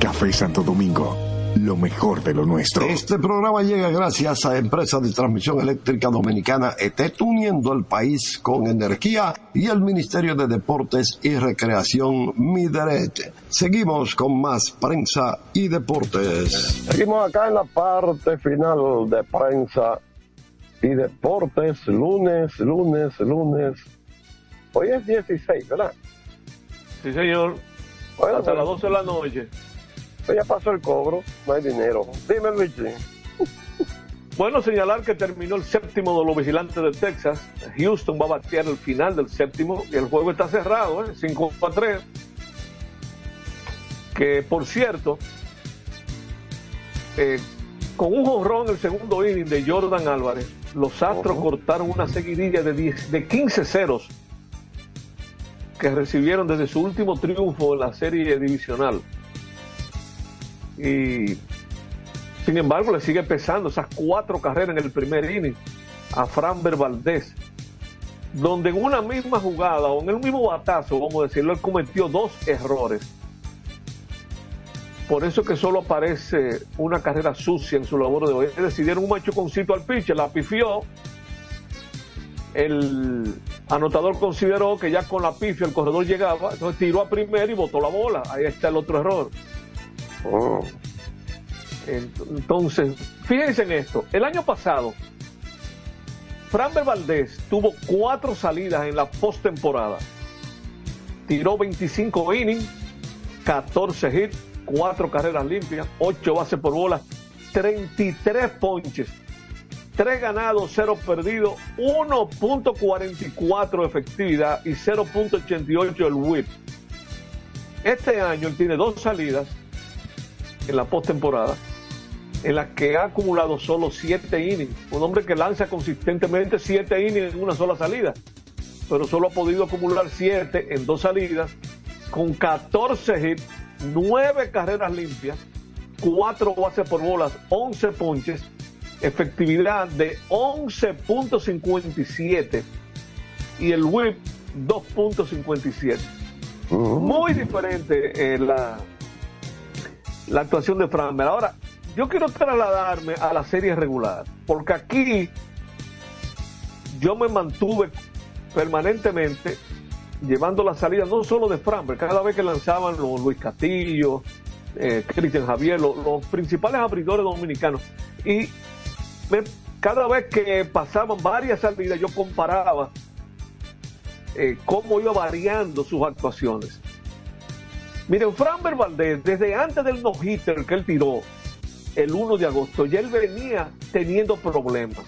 Café Santo Domingo, lo mejor de lo nuestro. Este programa llega gracias a Empresa de Transmisión Eléctrica Dominicana ET, uniendo el país con energía y el Ministerio de Deportes y Recreación Mideret. Seguimos con más prensa y deportes. Seguimos acá en la parte final de prensa y deportes, lunes, lunes, lunes. Hoy es 16, ¿verdad? Sí, señor. Bueno, Hasta bueno. las 12 de la noche. Pues ya pasó el cobro, no hay dinero. Dime, Luigi. Bueno, señalar que terminó el séptimo de los vigilantes de Texas. Houston va a batear el final del séptimo y el juego está cerrado, ¿eh? 5 a 3. Que por cierto, eh, con un jonrón en el segundo inning de Jordan Álvarez, los Astros cortaron una seguidilla de, 10 de 15 ceros que recibieron desde su último triunfo en la serie divisional. Y sin embargo, le sigue pesando esas cuatro carreras en el primer inning a Framber Valdés, donde en una misma jugada o en el mismo batazo, vamos a decirlo, él cometió dos errores. Por eso que solo aparece una carrera sucia en su labor de hoy. Es decir, dieron un machuconcito al pitcher, la pifió. El anotador consideró que ya con la pifia el corredor llegaba, entonces tiró a primero y botó la bola. Ahí está el otro error. Entonces, fíjense en esto. El año pasado, Framber Valdés tuvo cuatro salidas en la postemporada. Tiró 25 innings, 14 hits, 4 carreras limpias, 8 bases por bola, 33 ponches, 3 ganados, 0 perdidos, 1.44 efectividad y 0.88 el whip. Este año él tiene dos salidas en la postemporada en las que ha acumulado solo 7 innings. Un hombre que lanza consistentemente 7 innings en una sola salida, pero solo ha podido acumular 7 en dos salidas, con 14 hits, 9 carreras limpias, 4 bases por bolas, 11 ponches, efectividad de 11.57 y el whip 2.57. Muy diferente eh, la, la actuación de Framber. Ahora, yo quiero trasladarme a la serie regular, porque aquí yo me mantuve permanentemente llevando la salida no solo de Framber, cada vez que lanzaban los Luis Castillo, eh, Cristian Javier, los, principales abridores dominicanos. Y me- cada vez que pasaban varias salidas, yo comparaba eh, cómo iba variando sus actuaciones. Miren, Framber Valdez, desde antes del no-hitter que él tiró el 1 de agosto, ya él venía teniendo problemas.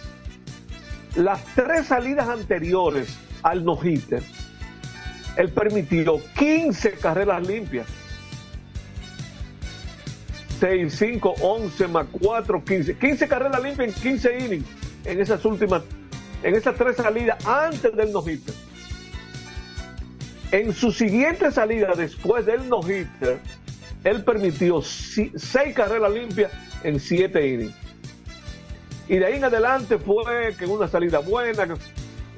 Las tres salidas anteriores al no-hitter, él permitió 15 carreras limpias. 6, 5, 11 más 4, 15. 15 carreras limpias en 15 innings en esas últimas, en esas tres salidas antes del no-hitter. En su siguiente salida después del no-hitter, él permitió 6 carreras limpias en 7 innings. Y de ahí en adelante fue que una salida buena,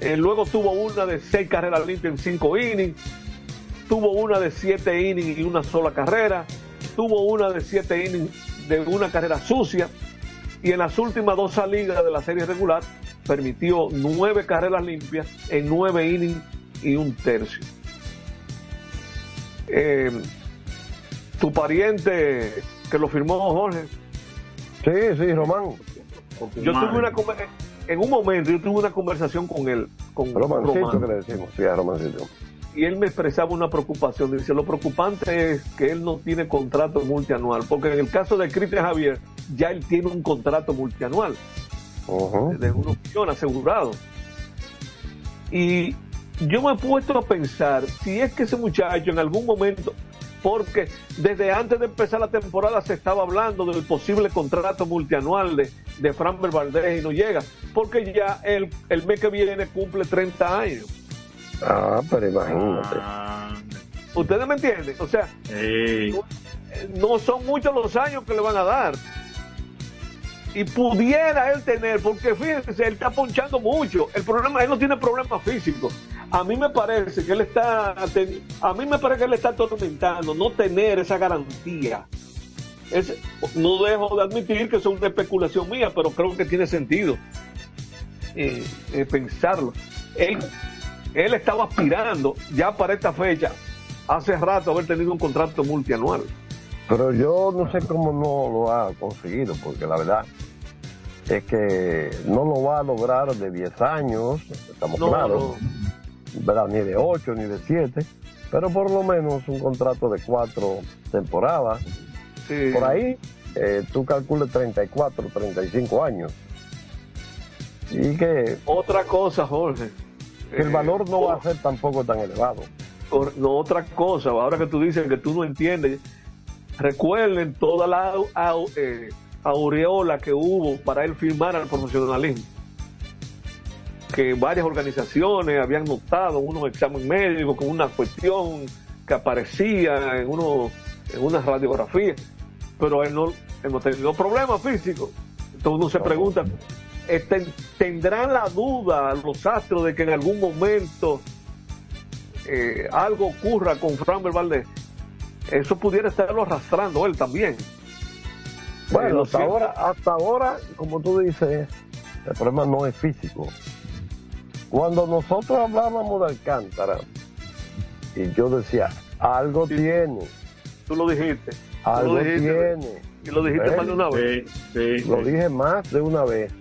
eh, luego tuvo una de 6 carreras limpias en 5 innings. tuvo una de siete innings y una sola carrera, tuvo una de siete innings de una carrera sucia, y en las últimas dos salidas de la serie regular permitió nueve carreras limpias en nueve innings y un tercio. Eh, tu pariente que lo firmó Jorge. Sí, sí, Román. Yo tuve una en un momento yo tuve una conversación con él, con Romancito Román, que le decimos, sí, a Romancito. y él me expresaba una preocupación. Dice, lo preocupante es que él no tiene contrato multianual, porque en el caso de Cristian Javier, ya él tiene un contrato multianual de unos millones asegurado. Y yo me he puesto a pensar si es que ese muchacho en algún momento, porque desde antes de empezar la temporada se estaba hablando del posible contrato multianual de, de Framber Valdez y no llega, porque ya el, el mes que viene cumple 30 años. Ah, pero imagínate. ¿Ustedes me entienden? O sea, no, no son muchos los años que le van a dar. Y pudiera él tener, porque fíjense, él está ponchando mucho. El problema, él no tiene problemas físicos. A mí me parece que él está, a mí me parece que él está atormentando no tener esa garantía. Es- no dejo de admitir que eso es una especulación mía, pero creo que tiene sentido eh, eh, pensarlo. Él, él estaba aspirando ya para esta fecha, hace rato, haber tenido un contrato multianual. Pero yo no sé cómo no lo ha conseguido, porque la verdad es que no lo va a lograr de 10 años, estamos No, claros, ¿verdad? ni de 8 ni de 7, pero por lo menos un contrato de 4 temporadas. Por ahí eh, tú calcules 34, 35 años. Y que Otra cosa, Jorge. que el Eh, valor no va a ser tampoco tan elevado. No, otra cosa, ahora que tú dices que tú no entiendes, recuerden toda la eh, aureola que hubo para él firmar al profesionalismo. Que varias organizaciones habían notado unos exámenes médicos con una cuestión que aparecía en, uno, en una radiografía, pero él no, él no tenido problemas físicos. Entonces uno se pregunta, este, ¿tendrán la duda los astros de que en algún momento eh, algo ocurra con Framber Valdez, eso pudiera estarlo arrastrando él también. Bueno, Eh, hasta siento. ahora, hasta ahora, como tú dices, el problema no es físico. Cuando nosotros hablábamos de Alcántara, y yo decía, algo tiene, Tú lo dijiste. Algo lo dijiste. tiene. Y lo dijiste ¿Ves? más de una vez. Lo dije más de una vez.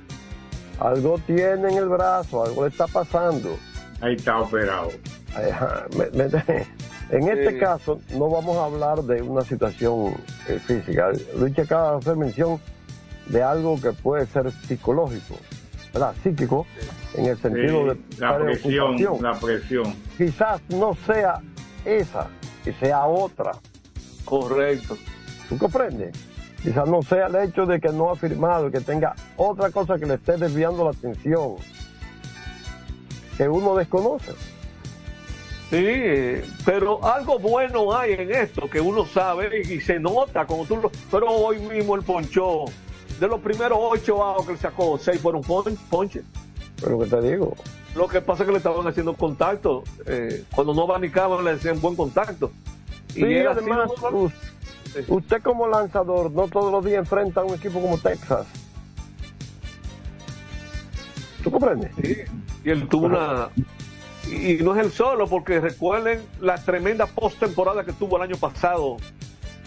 Algo tiene en el brazo, algo le está pasando. Ahí está operado. Ajá, me- me- en este Sí. caso no vamos a hablar de una situación eh, física. Luis acaba de hacer mención de algo que puede ser psicológico, ¿verdad? Psíquico, en el sentido Sí, de la presión, la presión. Quizás no sea esa, que sea otra. Correcto. ¿Tú comprendes? Quizás no sea el hecho de que no ha firmado, que tenga otra cosa que le esté desviando la atención, que uno desconoce. Sí, pero algo bueno hay en esto que uno sabe y se nota como tú lo. Pero hoy mismo el ponchó. De los primeros ocho outs que él sacó, seis fueron pon- ponches. Pero que te digo, Lo que pasa es que le estaban haciendo contacto. eh, cuando no abanicaban, le hacían buen contacto. Y así además, no- usted como lanzador no todos los días enfrenta a un equipo como Texas. ¿Tú comprendes? Sí, y él tuvo una. Y no es el solo, porque recuerden la tremenda postemporada que tuvo el año pasado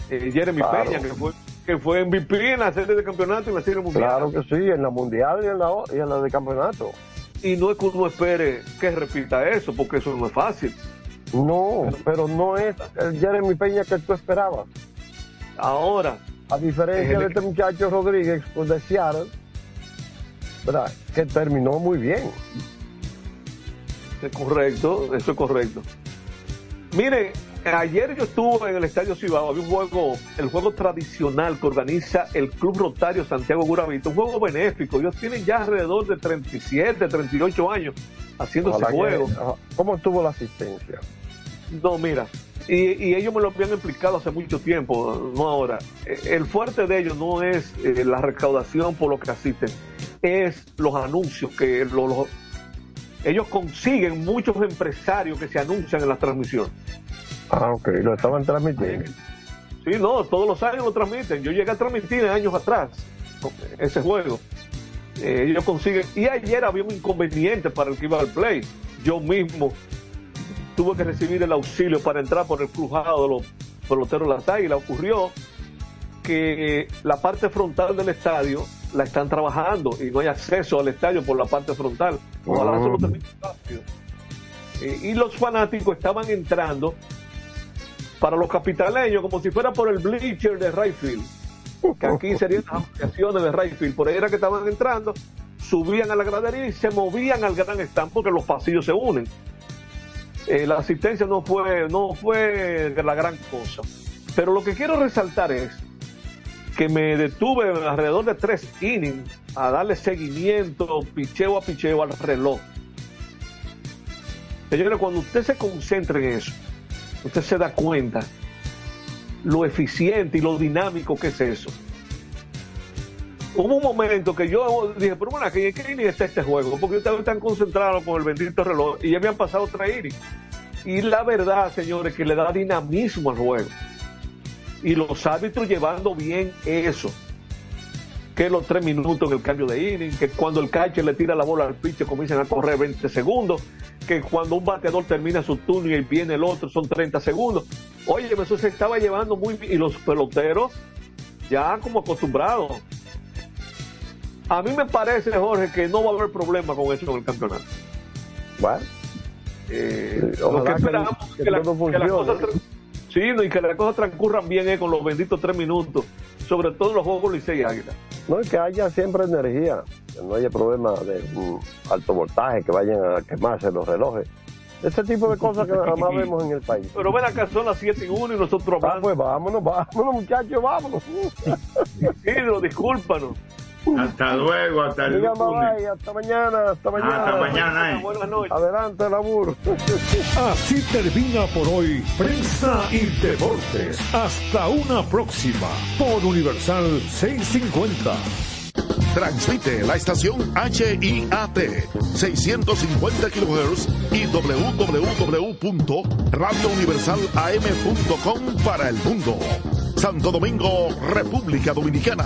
eh, Jeremy Claro. Peña, que fue, que fue MVP en la serie de campeonato y en la serie mundial. Claro que sí, en la mundial y en la, y en la de campeonato. Y no es que uno espere que repita eso, porque eso no es fácil. No, pero no es el Jeremy Peña que tú esperabas. Ahora. A diferencia de este muchacho Rodríguez pues, de Seattle, ¿verdad? Que terminó muy bien. Es correcto, eso es correcto. Mire, ayer yo estuve en el Estadio Cibao, había un juego, el juego tradicional que organiza el Club Rotario Santiago Guravito, un juego benéfico. Ellos tienen ya alrededor de 37, 38 años haciendo ese juego. ¿Cómo estuvo la asistencia? No, mira, y, y ellos me lo habían explicado hace mucho tiempo, no ahora. Eh, El fuerte de ellos no es eh, la recaudación por lo que asisten, es los anuncios que lo- lo- ellos consiguen muchos empresarios que se anuncian en las transmisiones. Ah, ok, lo estaban transmitiendo. Sí, no, todos los años lo transmiten. Yo llegué a transmitir años atrás ese juego. Eh, ellos consiguen. Y ayer había un inconveniente para el que iba al play. Yo mismo tuve que recibir el auxilio para entrar por el crujado de los peloteros de la águilas. Ocurrió que la parte frontal del estadio la están trabajando y no hay acceso al estadio por la parte frontal. Ojalá eso lo termine rápido. Eh, y los fanáticos estaban entrando para los capitaleños como si fuera por el bleacher de Rayfield, que aquí serían las ampliaciones de Rayfield. Por ahí era que estaban entrando, subían a la gradería y se movían al gran stand porque los pasillos se unen. Eh, la asistencia no fue, no fue la gran cosa. Pero lo que quiero resaltar es que me detuve alrededor de tres innings a darle seguimiento, picheo a picheo al reloj. Señores, cuando usted se concentra en eso, usted se da cuenta lo eficiente y lo dinámico que es eso. Hubo un momento que yo dije, pero bueno, ¿qué, qué inning está este juego? Porque yo estaba tan concentrado con el bendito reloj y ya me han pasado tres innings. Y la verdad, señores, que le da dinamismo al juego. Y los árbitros llevando bien eso. Que los tres minutos en el cambio de inning, que cuando el catcher le tira la bola al pitcher comienzan a correr 20 segundos, que cuando un bateador termina su turno y viene el otro son 30 segundos. Oye, eso se estaba llevando muy bien. Y los peloteros ya como acostumbrados. A mí me parece, Jorge, que no va a haber problema con eso en el campeonato. Bueno. Eh, lo que esperamos que que, la- todo que las cosas sí, no, y que las cosas transcurran bien eh, con los benditos tres minutos, sobre todo los juegos Licey y Águila. No, y que haya siempre energía, que no haya problema de mm, alto voltaje, que vayan a quemarse los relojes. Ese tipo de cosas que jamás vemos en el país. Pero ven acá, son las 7 y 1 y nosotros Ah, pues vámonos, vámonos, muchachos, vámonos. No, discúlpanos. Hasta luego, hasta el Diga lunes. bye, hasta mañana, hasta mañana. Hasta mañana, eh. Buenas noches. Adelante, laburo. Así termina por hoy Prensa y Deportes. Hasta una próxima por Universal 650. Transmite la estación HIAT 650 kHz y www.radiouniversalam.com para el mundo. Santo Domingo, República Dominicana.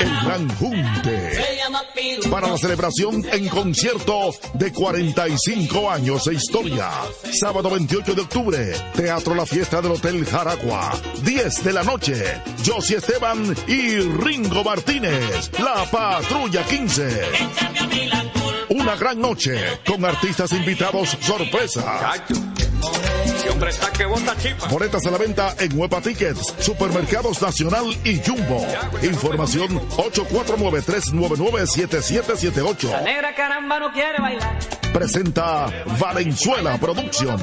El Gran Junte. Para la celebración en concierto de 45 años de historia. Sábado 28 de octubre, Teatro La Fiesta del Hotel Jaragua. 10 de la noche, Josie Esteban y Ringo Martínez, la Patrulla 15. Una gran noche con artistas invitados sorpresa. Hombre está que bota chipa. Boletas a la venta en Huepa Tickets, Supermercados Nacional y Jumbo. Información 849-399-7778. La negra caramba no quiere bailar. Presenta Valenzuela Productions.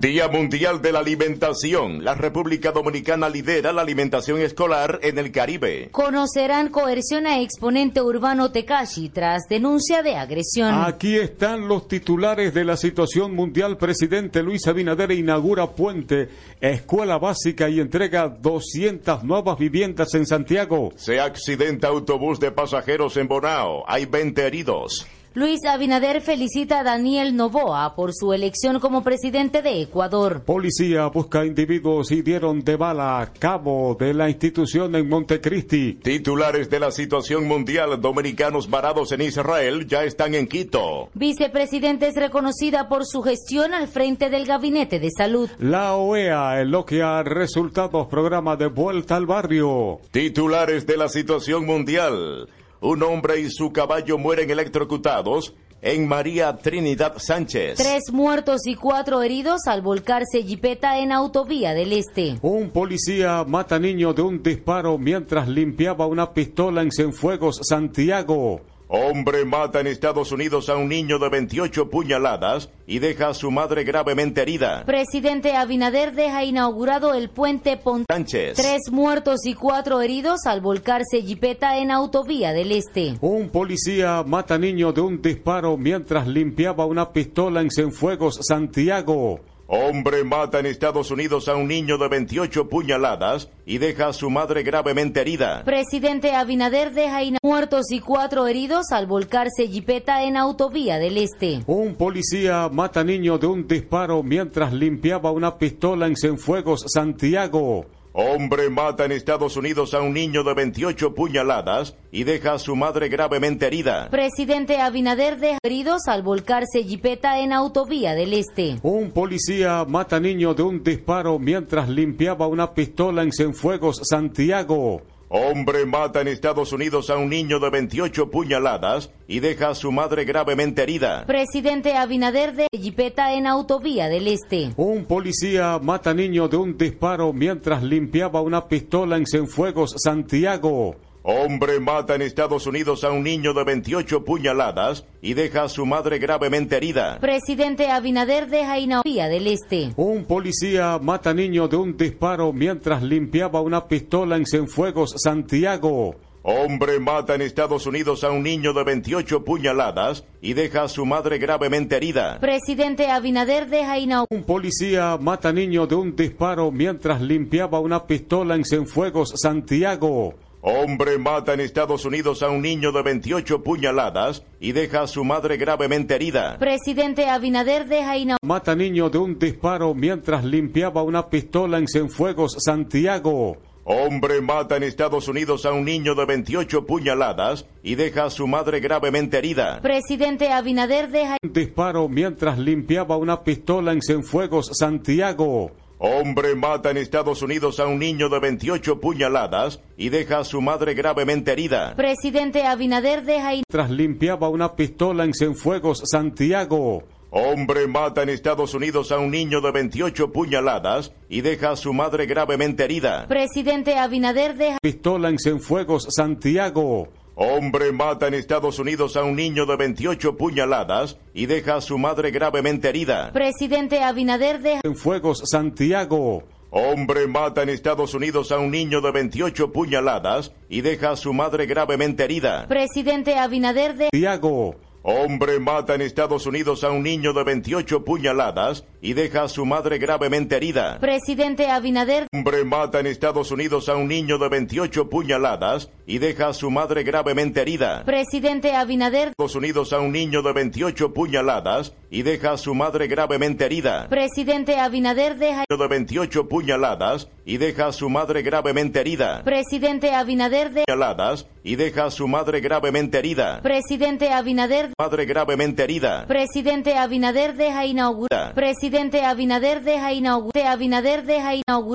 Día Mundial de la Alimentación. La República Dominicana lidera la alimentación escolar en el Caribe. Conocerán coerción a exponente urbano Tekashi tras denuncia de agresión. Aquí están los titulares de la situación mundial. Presidente Luis Abinader inaugura puente, escuela básica y entrega 200 nuevas viviendas en Santiago. Se accidenta autobús de pasajeros en Bonao. Hay 20 heridos. Luis Abinader felicita a Daniel Novoa por su elección como presidente de Ecuador. Policía busca individuos y dieron de bala a cabo de la institución en Montecristi. Titulares de la situación mundial dominicanos varados en Israel ya están en Quito. Vicepresidente es reconocida por su gestión al frente del Gabinete de Salud. La OEA elogia resultados programa de vuelta al barrio. Titulares de la situación mundial. Un hombre y su caballo mueren electrocutados en María Trinidad Sánchez. Tres muertos y cuatro heridos al volcarse jipeta en Autovía del Este. Un policía mata niño de un disparo mientras limpiaba una pistola en Cienfuegos, Santiago. Hombre mata en Estados Unidos a un niño de 28 puñaladas y deja a su madre gravemente herida. Presidente Abinader deja inaugurado el puente Pont Sánchez. Tres muertos y cuatro heridos al volcarse jipeta en Autovía del Este. Un policía mata niño de un disparo mientras limpiaba una pistola en Cienfuegos, Santiago. Hombre mata en Estados Unidos a un niño de 28 puñaladas y deja a su madre gravemente herida. Presidente Abinader deja muertos y cuatro heridos al volcarse jipeta en Autovía del Este. Un policía mata niño de un disparo mientras limpiaba una pistola en Cienfuegos, Santiago. Hombre mata en Estados Unidos a un niño de 28 puñaladas y deja a su madre gravemente herida. Presidente Abinader deja heridos al volcarse jipeta en Autovía del Este. Un policía mata niño de un disparo mientras limpiaba una pistola en Cienfuegos, Santiago. Hombre mata en Estados Unidos a un niño de 28 puñaladas y deja a su madre gravemente herida. Presidente Abinader de Jipeta en Autovía del Este. Un policía mata niño de un disparo mientras limpiaba una pistola en Cienfuegos, Santiago. Hombre mata en Estados Unidos a un niño de 28 puñaladas y deja a su madre gravemente herida. Presidente Abinader deja Autovía del Este. Un policía mata niño de un disparo mientras limpiaba una pistola en Cienfuegos, Santiago. Hombre mata en Estados Unidos a un niño de 28 puñaladas y deja a su madre gravemente herida. Presidente Abinader deja Un policía mata niño de un disparo mientras limpiaba una pistola en Cienfuegos, Santiago. Hombre mata en Estados Unidos a un niño de 28 puñaladas y deja a su madre gravemente herida. Presidente Abinader deja Mata niño de un disparo mientras limpiaba una pistola en Cienfuegos, Santiago. Hombre mata en Estados Unidos a un niño de 28 puñaladas y deja a su madre gravemente herida. Presidente Abinader deja un disparo mientras limpiaba una pistola en Cienfuegos, Santiago. Hombre mata en Estados Unidos a un niño de 28 puñaladas y deja a su madre gravemente herida. Presidente Abinader deja Tras limpiaba una pistola en Cienfuegos, Santiago. Hombre mata en Estados Unidos a un niño de 28 puñaladas y deja a su madre gravemente herida. Presidente Abinader deja pistola en Cienfuegos, Santiago. Hombre mata en Estados Unidos a un niño de 28 puñaladas y deja a su madre gravemente herida. Presidente Abinader deja en fuegos Santiago. Hombre mata en Estados Unidos a un niño de 28 puñaladas y deja a su madre gravemente herida. Presidente Abinader de Santiago. Hombre mata en Estados Unidos a un niño de 28 puñaladas y deja a su madre gravemente herida. Presidente Abinader. Hombre mata en Estados Unidos a un niño de 28 puñaladas y deja a su madre gravemente herida. Presidente Abinader. Estados Unidos a un niño de 28 puñaladas y deja a su madre gravemente herida. Presidente Abinader deja de 28 puñaladas y deja a su madre gravemente herida. Presidente Abinader de puñaladas y deja a su madre gravemente herida. Presidente Abinader madre gravemente herida. Presidente Abinader deja inaugurar. Presidente Inaugurar. Abinader deja inaugurar.